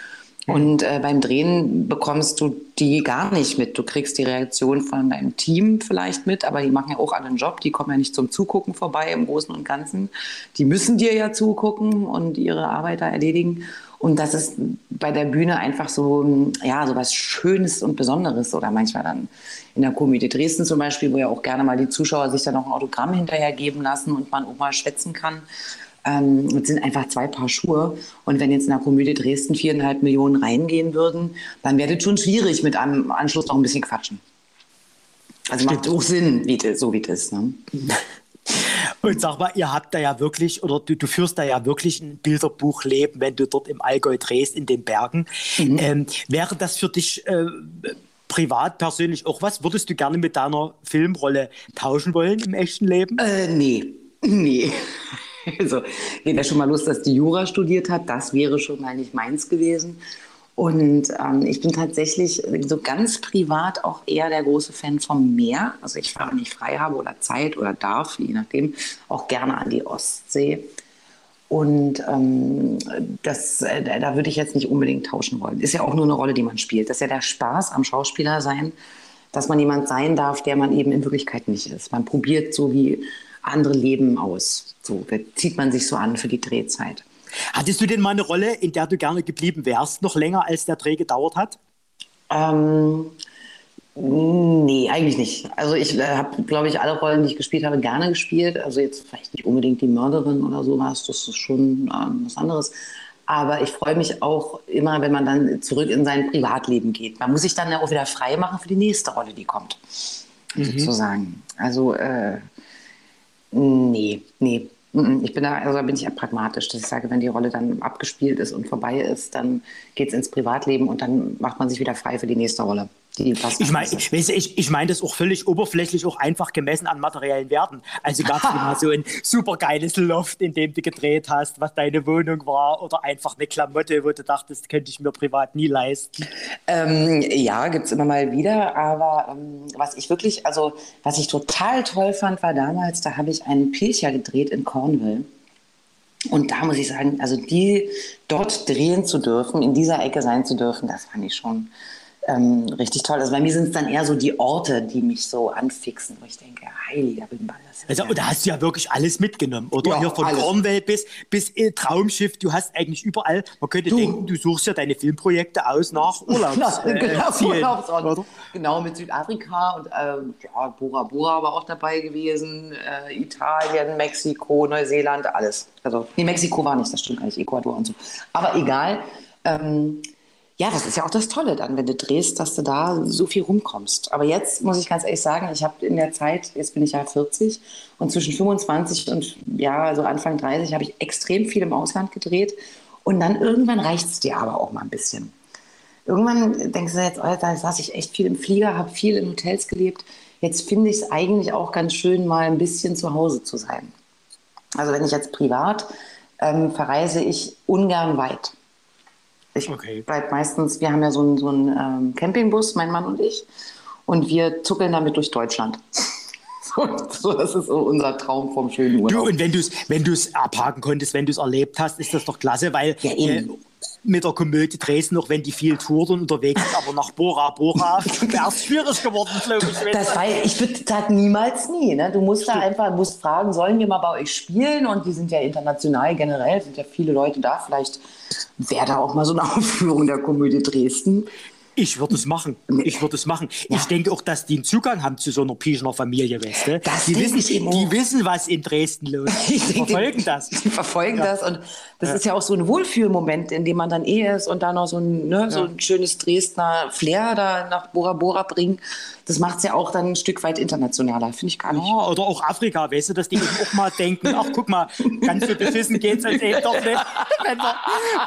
Und äh, beim Drehen bekommst du die gar nicht mit. Du kriegst die Reaktion von deinem Team vielleicht mit, aber die machen ja auch einen Job. Die kommen ja nicht zum Zugucken vorbei im Großen und Ganzen. Die müssen dir ja zugucken und ihre Arbeit da erledigen. Und das ist bei der Bühne einfach so, ja, so was Schönes und Besonderes. Oder manchmal dann in der Komödie Dresden zum Beispiel, wo ja auch gerne mal die Zuschauer sich dann noch ein Autogramm hinterher geben lassen und man auch mal schwätzen kann. Ähm, es sind einfach zwei Paar Schuhe. Und wenn jetzt in der Komödie Dresden viereinhalb Millionen reingehen würden, dann wäre das schon schwierig mit einem Anschluss noch ein bisschen quatschen. Also Stimmt. macht auch Sinn, wie das, so wie das. Ne? Und sag mal, ihr habt da ja wirklich, oder du, du führst da ja wirklich ein Bilderbuchleben, wenn du dort im Allgäu drehst, in den Bergen. Mhm. Ähm, wäre das für dich äh, privat, persönlich auch was? Würdest du gerne mit deiner Filmrolle tauschen wollen im echten Leben? Äh, nee, nee. Also, geht ja schon mal los, dass die Jura studiert hat. Das wäre schon mal nicht meins gewesen. Und ähm, ich bin tatsächlich so ganz privat auch eher der große Fan vom Meer. Also ich fahre, wenn ich frei habe oder Zeit oder darf, je nachdem, auch gerne an die Ostsee. Und ähm, das, äh, da würde ich jetzt nicht unbedingt tauschen wollen. Ist ja auch nur eine Rolle, die man spielt. Das ist ja der Spaß am Schauspieler sein, dass man jemand sein darf, der man eben in Wirklichkeit nicht ist. Man probiert so wie andere Leben aus. So zieht man sich so an für die Drehzeit. Hattest du denn mal eine Rolle, in der du gerne geblieben wärst, noch länger als der Dreh gedauert hat? Ähm, nee, eigentlich nicht. Also ich äh, habe, glaube ich, alle Rollen, die ich gespielt habe, gerne gespielt. Also jetzt vielleicht nicht unbedingt die Mörderin oder sowas, das ist schon äh, was anderes. Aber ich freue mich auch immer, wenn man dann zurück in sein Privatleben geht. Man muss sich dann ja auch wieder frei machen für die nächste Rolle, die kommt. Mhm. Sozusagen. Also, äh, nee, nee. Ich bin da, also da bin ich ja pragmatisch, dass ich sage, wenn die Rolle dann abgespielt ist und vorbei ist, dann geht es ins Privatleben und dann macht man sich wieder frei für die nächste Rolle. Ich meine, ich, ich, ich meine das auch völlig oberflächlich, auch einfach gemessen an materiellen Werten. Also gab es mal so ein super geiles Loft, in dem du gedreht hast, was deine Wohnung war, oder einfach eine Klamotte, wo du dachtest, könnte ich mir privat nie leisten. Ähm, ja, gibt es immer mal wieder, aber ähm, was ich wirklich, also was ich total toll fand, war damals, da habe ich einen Pilcher gedreht in Cornwall. Und da muss ich sagen, also die dort drehen zu dürfen, in dieser Ecke sein zu dürfen, das fand ich schon ähm, richtig toll. Also bei mir sind es dann eher so die Orte, die mich so anfixen, wo ich denke, heiliger Bimball. Also, da hast du ja wirklich alles mitgenommen, oder? Ja, Hier von alles. Cornwall bis, bis äh, Traumschiff, du hast eigentlich überall, man könnte du. denken, du suchst ja deine Filmprojekte aus nach Urlaubs. äh, genau, Urlaubsort. Genau, mit Südafrika und äh, ja, Bora Bora war auch dabei gewesen, äh, Italien, Mexiko, Neuseeland, alles. Also, nee, Mexiko war nicht, das stimmt gar nicht, Ecuador und so. Aber egal. Ähm, ja, das ist ja auch das Tolle dann, wenn du drehst, dass du da so viel rumkommst. Aber jetzt muss ich ganz ehrlich sagen, ich habe in der Zeit, jetzt bin ich ja 40 und zwischen 25 und ja, also Anfang 30 habe ich extrem viel im Ausland gedreht. Und dann irgendwann reicht es dir aber auch mal ein bisschen. Irgendwann denkst du jetzt, Alter, saß ich echt viel im Flieger, habe viel in Hotels gelebt. Jetzt finde ich es eigentlich auch ganz schön, mal ein bisschen zu Hause zu sein. Also wenn ich jetzt privat ähm, verreise ich ungern weit. Ich okay. bleibe meistens, wir haben ja so einen, so einen ähm, Campingbus, mein Mann und ich, und wir zuckeln damit durch Deutschland. so, das ist so unser Traum vom schönen Urlaub. Du, und wenn du es wenn abhaken konntest, wenn du es erlebt hast, ist das doch klasse, weil ja, äh, mit der Komödie Dresden, auch wenn die viel touren unterwegs sind, aber nach Bora Bora wäre es schwierig geworden, glaube ich. Das war, ich würde sagen, niemals nie. Ne? Du musst da einfach musst fragen, sollen wir mal bei euch spielen? Und die sind ja international generell, sind ja viele Leute da. Vielleicht wäre da auch mal so eine Aufführung der Komödie Dresden. Ich würde es machen. Ich würde es machen. Ja. Ich denke auch, dass die einen Zugang haben zu so einer Pieschner Familie, weißt du? Das die, wissen, die wissen, was in Dresden los ist. Die verfolgen das. Die verfolgen ja. das. Und das ja. ist ja auch so ein Wohlfühlmoment, in dem man dann eh ist und dann noch so ein, ne, so ein schönes Dresdner Flair da nach Bora Bora bringen das macht es ja auch dann ein Stück weit internationaler, finde ich gar nicht. Oder auch Afrika, weißt du, dass die auch mal denken, ach guck mal, ganz so beschissen geht es uns eben doch nicht, wenn wir,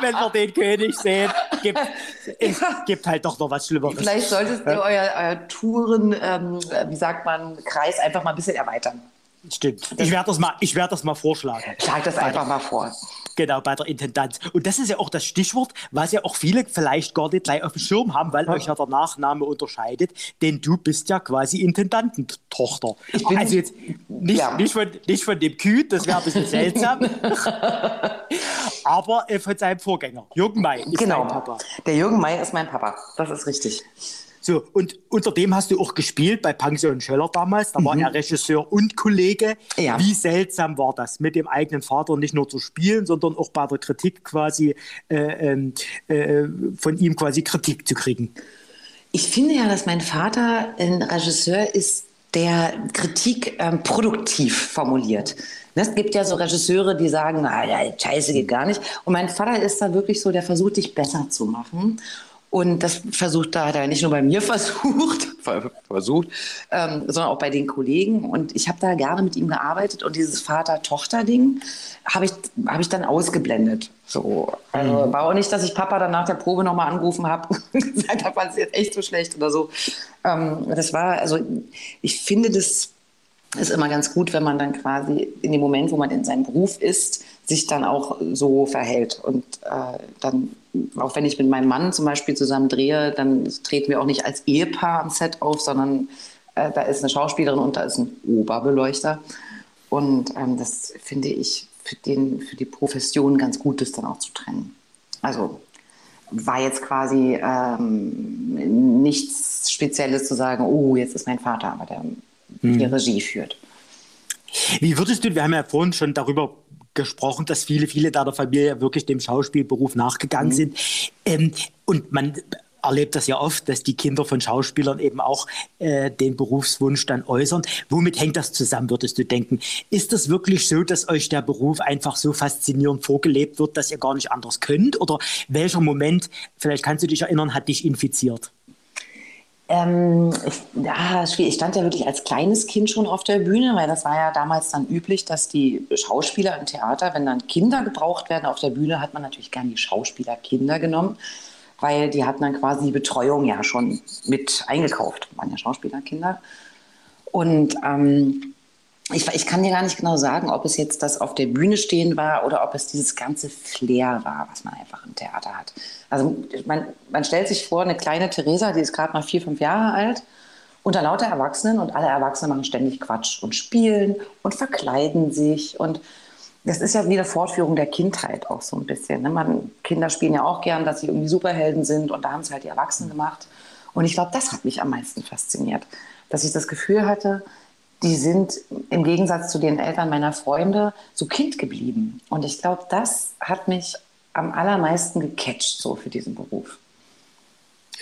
wenn wir den König sehen. Gibt, es gibt halt doch noch was Schlimmeres. Vielleicht solltest ihr euer, euer Touren, ähm, wie sagt man, Kreis einfach mal ein bisschen erweitern. Stimmt. Ich werde das, mal, werd das mal vorschlagen. Schlag das einfach mal vor. Genau, bei der Intendanz. Und das ist ja auch das Stichwort, was ja auch viele vielleicht gar nicht gleich auf dem Schirm haben, weil ja. euch ja der Nachname unterscheidet. Denn du bist ja quasi Intendantentochter. Also jetzt nicht, ja. nicht, von, nicht von dem Küht, das wäre ein bisschen seltsam. aber von seinem Vorgänger. Jürgen May ist genau. mein Papa. Der Jürgen May ist mein Papa. Das ist richtig. So, und unter dem hast du auch gespielt bei Pension Schöller damals. Da war mhm. er Regisseur und Kollege. Ja. Wie seltsam war das, mit dem eigenen Vater nicht nur zu spielen, sondern auch bei der Kritik quasi äh, ähm, äh, von ihm quasi Kritik zu kriegen? Ich finde ja, dass mein Vater ein Regisseur ist, der Kritik ähm, produktiv formuliert. Es gibt ja so Regisseure, die sagen, na ja, Scheiße geht gar nicht. Und mein Vater ist da wirklich so, der versucht, dich besser zu machen. Und das versucht da, hat er nicht nur bei mir versucht, versucht, ähm, sondern auch bei den Kollegen. Und ich habe da gerne mit ihm gearbeitet und dieses Vater-Tochter-Ding habe ich, hab ich dann ausgeblendet. So. Also mhm. war auch nicht, dass ich Papa dann nach der Probe nochmal angerufen habe und gesagt habe, es jetzt echt so schlecht oder so. Ähm, das war, also ich finde das ist immer ganz gut, wenn man dann quasi in dem Moment, wo man in seinem Beruf ist, sich dann auch so verhält. Und äh, dann, auch wenn ich mit meinem Mann zum Beispiel zusammen drehe, dann treten wir auch nicht als Ehepaar am Set auf, sondern äh, da ist eine Schauspielerin und da ist ein Oberbeleuchter. Und ähm, das finde ich für, den, für die Profession ganz gut, das dann auch zu trennen. Also war jetzt quasi ähm, nichts Spezielles zu sagen, oh, jetzt ist mein Vater, aber der mhm. die Regie führt. Wie würdest du, wir haben ja vorhin schon darüber gesprochen, dass viele, viele da der Familie wirklich dem Schauspielberuf nachgegangen mhm. sind. Ähm, und man erlebt das ja oft, dass die Kinder von Schauspielern eben auch äh, den Berufswunsch dann äußern. Womit hängt das zusammen, würdest du denken? Ist das wirklich so, dass euch der Beruf einfach so faszinierend vorgelebt wird, dass ihr gar nicht anders könnt? Oder welcher Moment, vielleicht kannst du dich erinnern, hat dich infiziert? Ähm, ich, ja. Ich stand ja wirklich als kleines Kind schon auf der Bühne, weil das war ja damals dann üblich, dass die Schauspieler im Theater, wenn dann Kinder gebraucht werden auf der Bühne, hat man natürlich gern die Schauspielerkinder genommen, weil die hatten dann quasi die Betreuung ja schon mit eingekauft, waren ja Schauspielerkinder. Und ähm, ich, ich, kann dir gar nicht genau sagen, ob es jetzt das auf der Bühne stehen war oder ob es dieses ganze Flair war, was man einfach im Theater hat. Also man, man stellt sich vor, eine kleine Theresa, die ist gerade mal vier, fünf Jahre alt, unter lauter Erwachsenen und alle Erwachsenen machen ständig Quatsch und spielen und verkleiden sich und das ist ja wie eine Fortführung der Kindheit auch so ein bisschen. Ne? Man, Kinder spielen ja auch gern, dass sie irgendwie Superhelden sind und da haben es halt die Erwachsenen gemacht. Und ich glaube, das hat mich am meisten fasziniert, dass ich das Gefühl hatte, die sind im Gegensatz zu den Eltern meiner Freunde so Kind geblieben. Und ich glaube, das hat mich am allermeisten gecatcht so für diesen Beruf.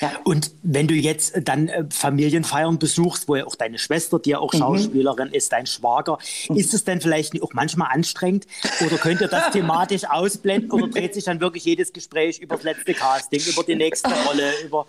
Ja. Und wenn du jetzt dann äh, Familienfeiern besuchst, wo ja auch deine Schwester, die ja auch mhm. Schauspielerin ist, dein Schwager, mhm. ist es denn vielleicht auch manchmal anstrengend oder könnt ihr das thematisch ausblenden oder dreht sich dann wirklich jedes Gespräch über das letzte Casting, über die nächste Rolle, über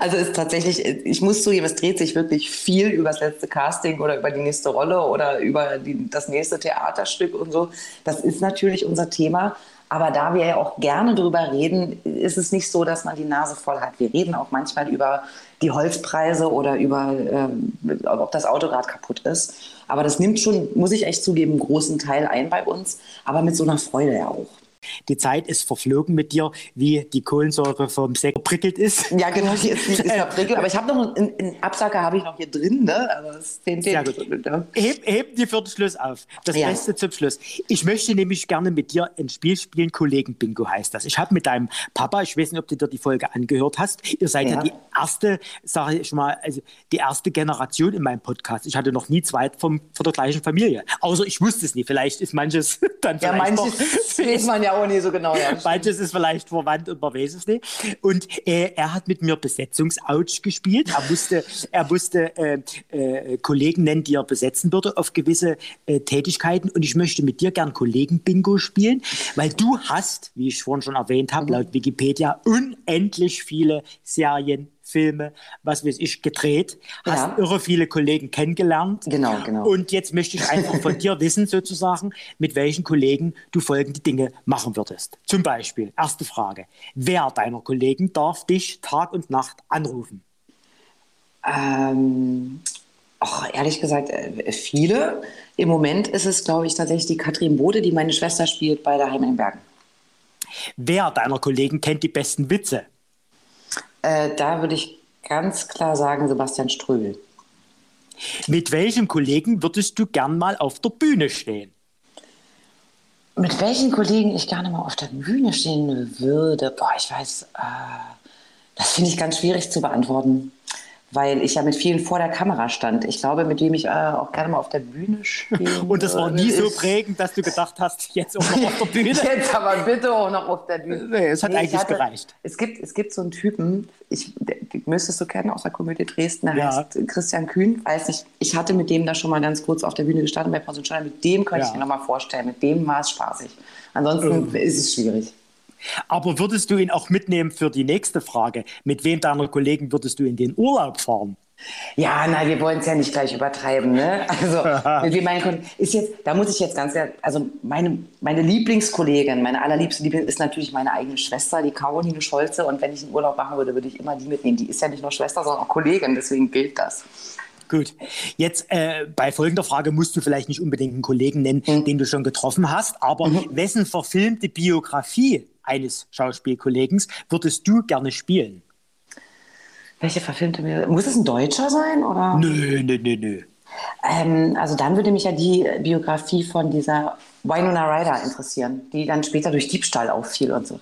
also ist tatsächlich, ich muss zugeben, es dreht sich wirklich viel über das letzte Casting oder über die nächste Rolle oder über die, das nächste Theaterstück und so. Das ist natürlich unser Thema. Aber da wir ja auch gerne drüber reden, ist es nicht so, dass man die Nase voll hat. Wir reden auch manchmal über die Holzpreise oder über, äh, ob das Auto kaputt ist. Aber das nimmt schon, muss ich echt zugeben, einen großen Teil ein bei uns, aber mit so einer Freude ja auch. Die Zeit ist verflogen mit dir, wie die Kohlensäure vom Sekt prickelt ist. Ja, genau, die ist, die ist verprickelt. Aber ich habe noch einen, einen Absacker habe ich noch hier drin. Ne? Also den, den, Sehr gut. Heb, heb die für den Schluss auf. Das ja. Beste zum Schluss. Ich möchte nämlich gerne mit dir ein Spiel spielen. Kollegen-Bingo heißt das. Ich habe mit deinem Papa, ich weiß nicht, ob du dir die Folge angehört hast, ihr seid ja, ja die erste, sage ich mal, also die erste Generation in meinem Podcast. Ich hatte noch nie zwei vom, von der gleichen Familie. Außer ich wusste es nie. Vielleicht ist manches dann Ja, manches weiß man ja auch nie so genau. Ja, manches ist vielleicht verwandt und man weiß es nicht. Und äh, er hat mit mir Besetzungsouch gespielt. Er musste, er musste äh, äh, Kollegen nennen, die er besetzen würde auf gewisse äh, Tätigkeiten. Und ich möchte mit dir gern Kollegen-Bingo spielen, weil du hast, wie ich vorhin schon erwähnt habe, mhm. laut Wikipedia unendlich viele Serien, Filme, was weiß ich, gedreht, hast ja. irre viele Kollegen kennengelernt. Genau, genau. Und jetzt möchte ich einfach von dir wissen, sozusagen, mit welchen Kollegen du folgende Dinge machen würdest. Zum Beispiel, erste Frage, wer deiner Kollegen darf dich Tag und Nacht anrufen? Ähm, ach, ehrlich gesagt, äh, viele. Im Moment ist es, glaube ich, tatsächlich die Katrin Bode, die meine Schwester spielt bei der Heim in Bergen. Wer deiner Kollegen kennt die besten Witze? Äh, da würde ich ganz klar sagen, Sebastian Ströbel. Mit welchem Kollegen würdest du gern mal auf der Bühne stehen? Mit welchen Kollegen ich gerne mal auf der Bühne stehen würde? Boah, ich weiß, äh, das finde ich ganz schwierig zu beantworten weil ich ja mit vielen vor der Kamera stand. Ich glaube, mit dem ich äh, auch gerne mal auf der Bühne stehe. Und das war nie so prägend, dass du gedacht hast, jetzt auch noch auf der Bühne. jetzt aber bitte auch noch auf der Bühne. Nee, es hat nee, eigentlich hatte, gereicht. Es gibt, es gibt so einen Typen, ich, den müsstest du kennen aus der Komödie Dresden, der ja. heißt Christian Kühn. Weiß nicht, ich hatte mit dem da schon mal ganz kurz auf der Bühne gestanden bei Paul Mit dem könnte ja. ich mir noch mal vorstellen. Mit dem war es spaßig. Ansonsten ähm. ist es schwierig. Aber würdest du ihn auch mitnehmen für die nächste Frage? Mit wem deiner Kollegen würdest du in den Urlaub fahren? Ja, na, wir wollen es ja nicht gleich übertreiben, ne? Also, wie mein Kunden ist jetzt, da muss ich jetzt ganz also meine, meine Lieblingskollegin, meine allerliebste Lieblingin ist natürlich meine eigene Schwester, die Caroline Scholze. Und wenn ich einen Urlaub machen würde, würde ich immer die mitnehmen. Die ist ja nicht nur Schwester, sondern auch Kollegin, deswegen gilt das. Gut. Jetzt äh, bei folgender Frage musst du vielleicht nicht unbedingt einen Kollegen nennen, mhm. den du schon getroffen hast, aber mhm. wessen verfilmte Biografie eines Schauspielkollegen würdest du gerne spielen? Welche verfilmte mir? Muss es ein Deutscher sein? Oder? Nö, nö, nö, nö. Ähm, also dann würde mich ja die Biografie von dieser Winona Ryder interessieren, die dann später durch Diebstahl auffiel und so.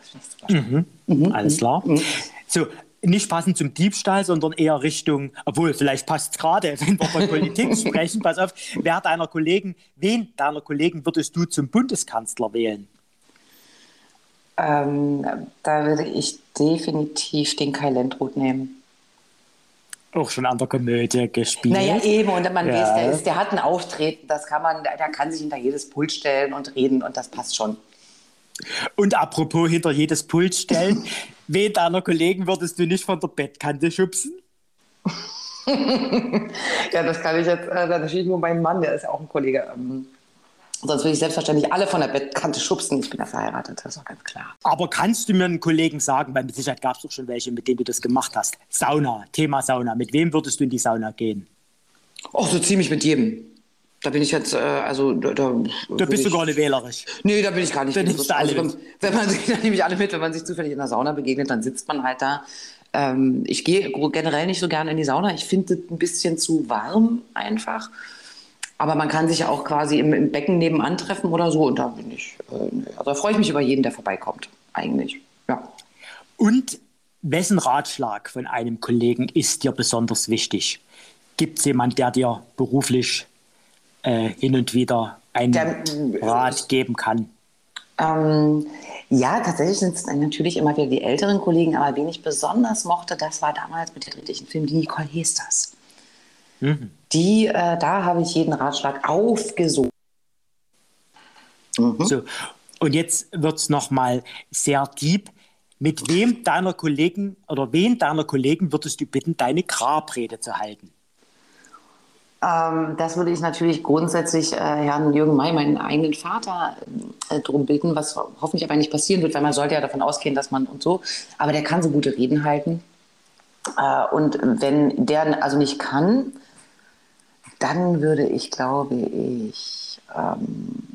Mhm. Mhm. Alles klar. Mhm. So, nicht passend zum Diebstahl, sondern eher Richtung, obwohl vielleicht passt es gerade, wenn wir von Politik sprechen, pass auf, wer deiner Kollegen, wen deiner Kollegen würdest du zum Bundeskanzler wählen? Ähm, da würde ich definitiv den Kai Lendroth nehmen. Auch schon an der Komödie gespielt. Naja, eben, und man ja. weiß, der, ist, der hat ein Auftreten, das kann man, der kann sich hinter jedes Pult stellen und reden und das passt schon. Und apropos hinter jedes Pult stellen, wen deiner Kollegen würdest du nicht von der Bettkante schubsen? ja, das kann ich jetzt, äh, natürlich nur mein Mann, der ist ja auch ein Kollege. Ähm, Sonst würde ich selbstverständlich alle von der Bettkante schubsen. Ich bin ja verheiratet, das ist doch ganz klar. Aber kannst du mir einen Kollegen sagen, weil mit Sicherheit gab es doch schon welche, mit denen du das gemacht hast. Sauna, Thema Sauna. Mit wem würdest du in die Sauna gehen? Oh, so ziemlich mit jedem. Da bin ich jetzt, äh, also da, da, da bist ich, du gar nicht wählerisch. Nee, da bin ich gar nicht. Alle also, wenn man sich, dann nehme ich alle mit, wenn man sich zufällig in der Sauna begegnet, dann sitzt man halt da. Ähm, ich gehe generell nicht so gerne in die Sauna. Ich finde es ein bisschen zu warm einfach. Aber man kann sich auch quasi im, im Becken nebenan treffen oder so. Und da bin ich, äh, also da freue ich mich über jeden, der vorbeikommt, eigentlich. Ja. Und wessen Ratschlag von einem Kollegen ist dir besonders wichtig? Gibt es jemanden, der dir beruflich äh, hin und wieder einen der, Rat geben kann? Ähm, ja, tatsächlich sind es natürlich immer wieder die älteren Kollegen, aber wen ich besonders mochte, das war damals mit dem dritten Film die Nicole Hesters. Mhm. Die, äh, da habe ich jeden Ratschlag aufgesucht. Mhm. So, und jetzt wird es nochmal sehr deep. Mit wem deiner Kollegen oder wen deiner Kollegen würdest du bitten, deine Grabrede zu halten? Ähm, das würde ich natürlich grundsätzlich äh, Herrn Jürgen May, meinen eigenen Vater, äh, darum bitten, was hoffentlich aber nicht passieren wird, weil man sollte ja davon ausgehen, dass man und so. Aber der kann so gute Reden halten. Äh, und wenn der also nicht kann, dann würde ich, glaube ich, ähm,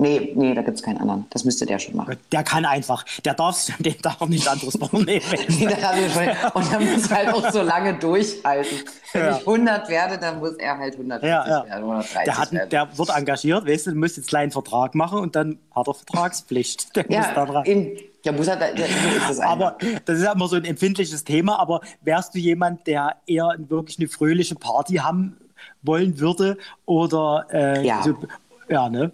Nee, nee, da gibt es keinen anderen. Das müsste der schon machen. Der kann einfach. Der darf den darf nicht anderes vornehmen. nee, und er muss halt auch so lange durchhalten. Wenn ja. ich 100 werde, dann muss er halt 150 ja, ja. werden, 130 der, hat, werden. der wird engagiert, weißt du, du musst jetzt einen kleinen Vertrag machen und dann hat er Vertragspflicht. Der ja, muss da dran. In, der muss halt, der, ist das aber das ist ja immer so ein empfindliches Thema, aber wärst du jemand, der eher wirklich eine fröhliche Party haben wollen würde oder äh, ja. So, ja, ne?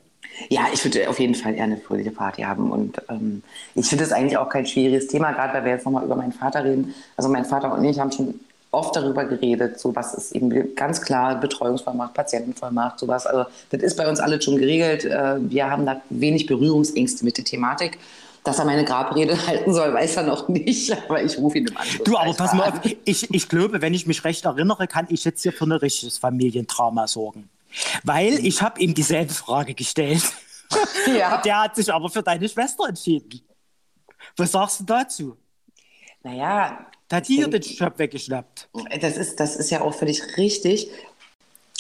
Ja, ich würde auf jeden Fall eher eine fröhliche Party haben. Und ähm, ich finde es eigentlich auch kein schwieriges Thema, gerade weil wir jetzt nochmal über meinen Vater reden. Also mein Vater und ich haben schon oft darüber geredet, so was ist eben ganz klar Betreuungsvollmacht, Patientenvollmacht, sowas. Also das ist bei uns alles schon geregelt. Äh, wir haben da wenig Berührungsängste mit der Thematik. Dass er meine Grabrede halten soll, weiß er noch nicht, aber ich rufe ihn im Anschluss. Du, aber pass mal auf, ich, ich glaube, wenn ich mich recht erinnere, kann ich jetzt hier für ein richtiges Familientrauma sorgen. Weil ich habe ihm dieselbe Frage gestellt. Ja. Der hat sich aber für deine Schwester entschieden. Was sagst du dazu? Naja. Da hat hier den Job weggeschnappt. Das ist, das ist ja auch völlig richtig.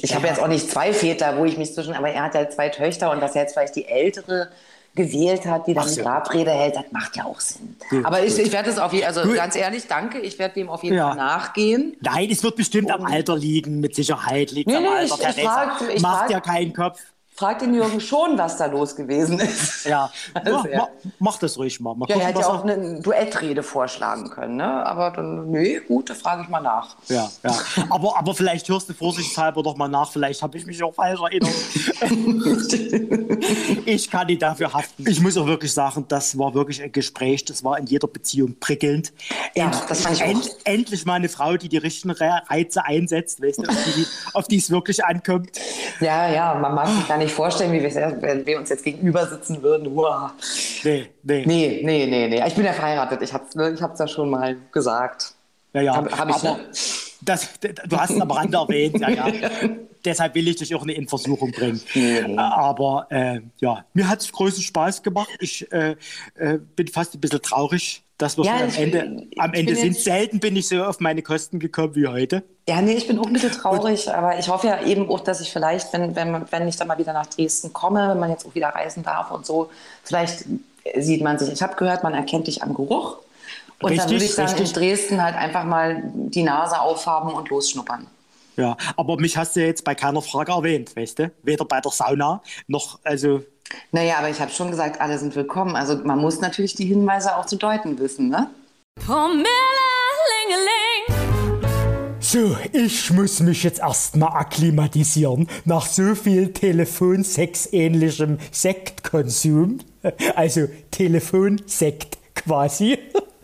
Ich ja. habe jetzt auch nicht zwei Väter, wo ich mich zwischen, aber er hat ja zwei Töchter und dass er jetzt vielleicht die ältere gewählt hat, die dann die Grabrede hält, das macht ja auch Sinn. Gut, aber ich, ich werde es auf jeden Fall, also gut. ganz ehrlich, danke, ich werde dem auf jeden ja. Fall nachgehen. Nein, es wird bestimmt Und am Alter liegen, mit Sicherheit liegt nee, am Alter. Ich, ich frag, ich Macht frag, ja keinen Kopf fragt den Jürgen schon, was da los gewesen ist. Ja, also, ja. Ma, mach das ruhig mal. mal ja, er hätte ja auch eine Duettrede vorschlagen können, ne? aber dann, nee, gut, da frage ich mal nach. Ja, ja. aber, aber vielleicht hörst du vorsichtshalber doch mal nach, vielleicht habe ich mich auch falsch erinnert. ich kann nicht dafür haften. Ich muss auch wirklich sagen, das war wirklich ein Gespräch, das war in jeder Beziehung prickelnd. Ja, End, das fand ich end, auch. Endlich mal eine Frau, die die richtigen Reize einsetzt, weißt du, auf die, auf die es wirklich ankommt. Ja, ja, man mag sich gar nicht vorstellen, wie wir, wenn wir uns jetzt gegenüber sitzen würden. Uah. Nee, nee. Nee, nee, nee, nee. Ich bin ja verheiratet. Ich habe es ne, ich ja schon mal gesagt. Ja, ja. Hab, hab ich, aber, das, du hast es am Rande erwähnt, ja, ja. Deshalb will ich dich auch nicht in Versuchung bringen. Nee. Aber äh, ja, mir hat es großen Spaß gemacht. Ich äh, äh, bin fast ein bisschen traurig, dass wir ja, am Ende, am Ende sind. Selten bin ich so auf meine Kosten gekommen wie heute. Ja, nee, ich bin auch ein bisschen traurig, aber ich hoffe ja eben auch, dass ich vielleicht, wenn, wenn, wenn ich dann mal wieder nach Dresden komme, wenn man jetzt auch wieder reisen darf und so, vielleicht sieht man sich. Ich habe gehört, man erkennt dich am Geruch. Und richtig, dann würde ich dann richtig. in Dresden halt einfach mal die Nase aufhaben und losschnuppern. Ja, aber mich hast du jetzt bei keiner Frage erwähnt, weißt du? Weder bei der Sauna noch, also naja, aber ich habe schon gesagt, alle sind willkommen. Also man muss natürlich die Hinweise auch zu deuten wissen, ne? So, ich muss mich jetzt erstmal akklimatisieren nach so viel Telefonsex-ähnlichem Sektkonsum. Also Telefonsekt quasi.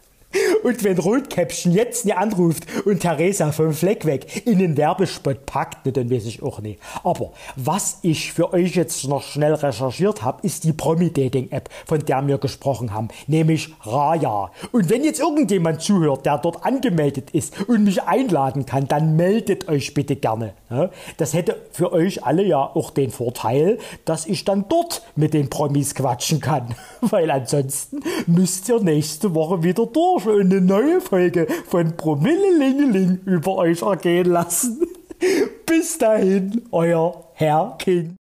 Und wenn Rotkäppchen jetzt nicht anruft und Theresa vom Fleck weg in den Werbespot packt, dann weiß ich auch nicht. Aber was ich für euch jetzt noch schnell recherchiert habe, ist die Promi-Dating-App, von der wir gesprochen haben, nämlich Raya. Und wenn jetzt irgendjemand zuhört, der dort angemeldet ist und mich einladen kann, dann meldet euch bitte gerne. Ne? Das hätte für euch alle ja auch den Vorteil, dass ich dann dort mit den Promis quatschen kann. Weil ansonsten müsst ihr nächste Woche wieder durch für eine neue Folge von Promillelingeling über euch ergehen lassen. Bis dahin, euer Herr King.